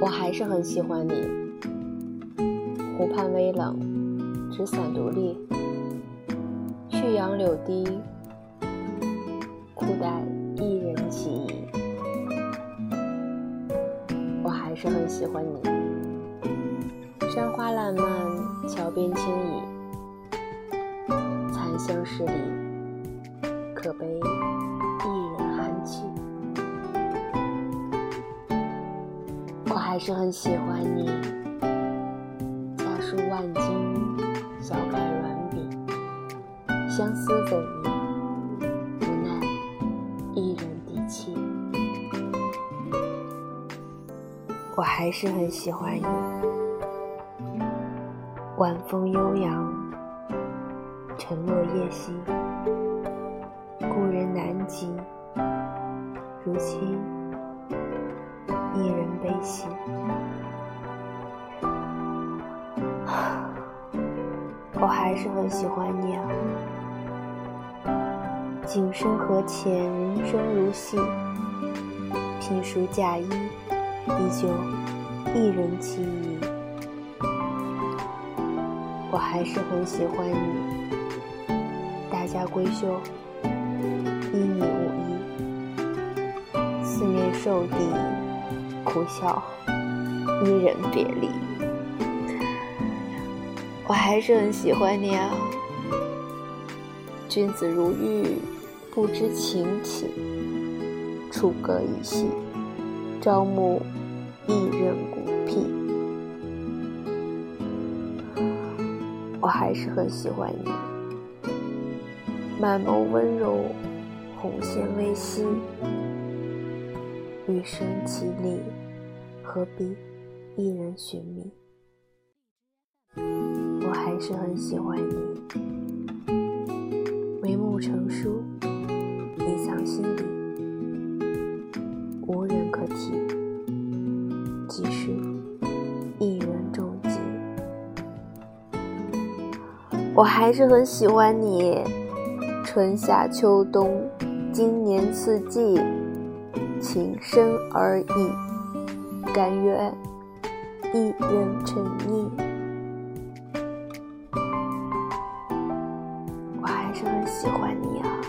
我还是很喜欢你。湖畔微冷，纸伞独立，旭阳柳堤，孤单一人起。我还是很喜欢你。山花烂漫，桥边轻倚，残香十里，可悲还是很喜欢你。家书万金，小楷软笔，相思怎语？无奈一人低泣。我还是很喜欢你。晚风悠扬，晨落夜息，故人南极，如今一人悲喜。我还是很喜欢你啊！景深和浅，人生如戏，聘书嫁衣，依旧一人其余。我还是很喜欢你，大家闺秀，因你无依，四面受敌，不笑，伊人别离。我还是很喜欢你啊，君子如玉，不知情起，楚歌一夕，朝暮一人孤僻。我还是很喜欢你，满眸温柔，红线微系，余生绮丽，何必一人寻觅？我还是很喜欢你，眉目成书，隐藏心底，无人可提，即使一人终结。我还是很喜欢你，春夏秋冬，今年四季，情深而已，甘愿一人沉溺我还是很喜欢你啊。